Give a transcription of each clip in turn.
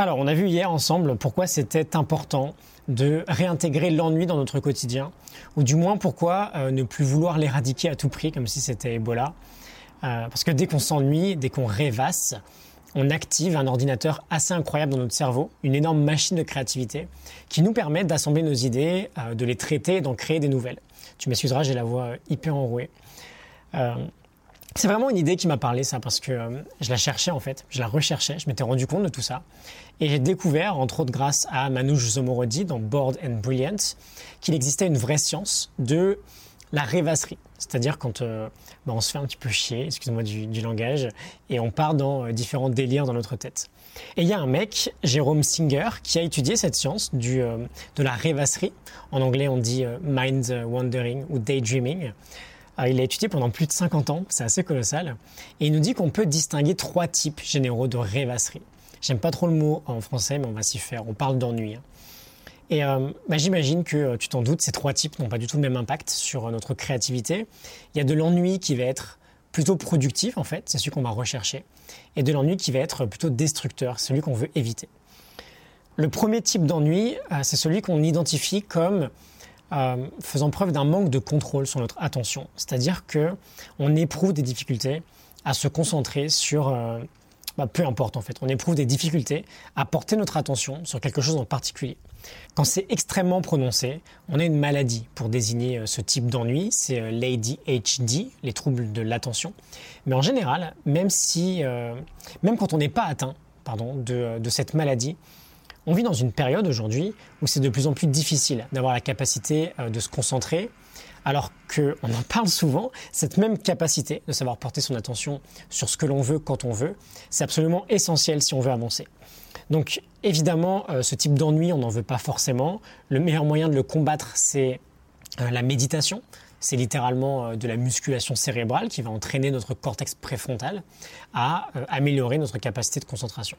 Alors, on a vu hier ensemble pourquoi c'était important de réintégrer l'ennui dans notre quotidien, ou du moins pourquoi euh, ne plus vouloir l'éradiquer à tout prix, comme si c'était Ebola. Euh, parce que dès qu'on s'ennuie, dès qu'on rêvasse, on active un ordinateur assez incroyable dans notre cerveau, une énorme machine de créativité qui nous permet d'assembler nos idées, euh, de les traiter d'en créer des nouvelles. Tu m'excuseras, j'ai la voix hyper enrouée. C'est vraiment une idée qui m'a parlé, ça, parce que euh, je la cherchais en fait, je la recherchais, je m'étais rendu compte de tout ça. Et j'ai découvert, entre autres grâce à Manouche Zomorodi dans Bored and Brilliant, qu'il existait une vraie science de la rêvasserie. C'est-à-dire quand euh, bah, on se fait un petit peu chier, excuse-moi du, langage, et on part dans euh, différents délires dans notre tête. Et il y a un mec, Jérôme Singer, qui a étudié cette science de la rêvasserie. En anglais, on dit mind wandering ou daydreaming. Euh, il a étudié pendant plus de 50 ans, c'est assez colossal, et il nous dit qu'on peut distinguer trois types généraux de rêvasserie. J'aime pas trop le mot en français, mais on va s'y faire. On parle d'ennui. Hein. Et euh, bah, j'imagine que euh, tu t'en doutes, ces trois types n'ont pas du tout le même impact sur notre créativité. Il y a de l'ennui qui va être plutôt productif, en fait, c'est celui qu'on va rechercher, et de l'ennui qui va être plutôt destructeur, celui qu'on veut éviter. Le premier type d'ennui, c'est celui qu'on identifie comme euh, faisant preuve d'un manque de contrôle sur notre attention. C'est-à-dire que on éprouve des difficultés à se concentrer sur, euh, bah, peu importe en fait, on éprouve des difficultés à porter notre attention sur quelque chose en particulier. Quand c'est extrêmement prononcé, on a une maladie pour désigner euh, ce type d'ennui, c'est l'ADHD, les troubles de l'attention. Mais en général, même si, même quand on n'est pas atteint, pardon, de cette maladie, on vit dans une période aujourd'hui où c'est de plus en plus difficile d'avoir la capacité euh, de se concentrer, alors qu'on en parle souvent, cette même capacité de savoir porter son attention sur ce que l'on veut quand on veut, c'est absolument essentiel si on veut avancer. Donc évidemment, euh, ce type d'ennui, on n'en veut pas forcément. Le meilleur moyen de le combattre, c'est euh, la méditation. C'est littéralement de la musculation cérébrale qui va entraîner notre cortex préfrontal à améliorer notre capacité de concentration.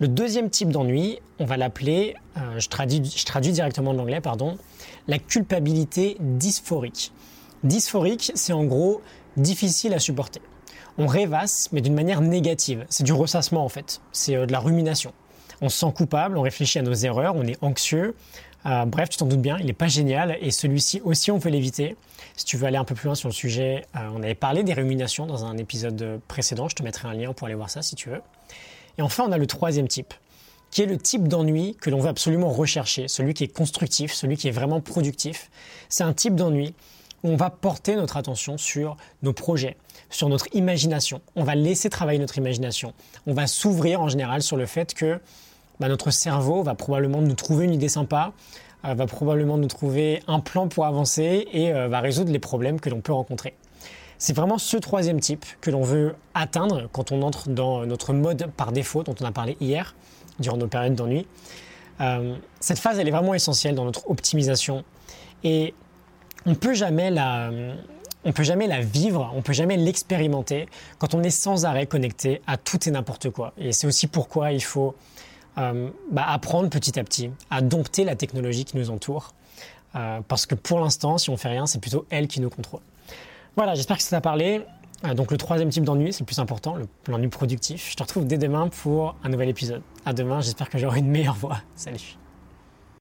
Le deuxième type d'ennui, on va l'appeler, euh, je, traduis, directement de l'anglais, pardon, la culpabilité dysphorique. Dysphorique, c'est en gros difficile à supporter. On rêvasse, mais d'une manière négative. C'est du ressassement en fait. C'est euh, de la rumination. On se sent coupable, on réfléchit à nos erreurs, on est anxieux. Euh, bref, tu t'en doutes bien, il n'est pas génial et celui-ci aussi on peut l'éviter. Si tu veux aller un peu plus loin sur le sujet, on avait parlé des ruminations dans un épisode précédent, je te mettrai un lien pour aller voir ça si tu veux. Et enfin, on a le troisième type, qui est le type d'ennui que l'on veut absolument rechercher, celui qui est constructif, celui qui est vraiment productif. C'est un type d'ennui où on va porter notre attention sur nos projets, sur notre imagination. On va laisser travailler notre imagination. On va s'ouvrir en général sur le fait que bah, notre cerveau va probablement nous trouver une idée sympa, euh, va probablement nous trouver un plan pour avancer et euh, va résoudre les problèmes que l'on peut rencontrer. C'est vraiment ce troisième type que l'on veut atteindre quand on entre dans notre mode par défaut dont on a parlé hier, durant nos périodes d'ennui. Euh, cette phase, elle est vraiment essentielle dans notre optimisation et on peut jamais la, on peut jamais la vivre, on peut jamais l'expérimenter quand on est sans arrêt connecté à tout et n'importe quoi. Et c'est aussi pourquoi il faut euh, bah, apprendre petit à petit à dompter la technologie qui nous entoure. Euh, parce que pour l'instant, si on fait rien, c'est plutôt elle qui nous contrôle. Voilà, j'espère que ça t'a parlé. Euh, donc le troisième type d'ennui, c'est le plus important, l'ennui productif. Je te retrouve dès demain pour un nouvel épisode. À demain, j'espère que j'aurai une meilleure voix. Salut.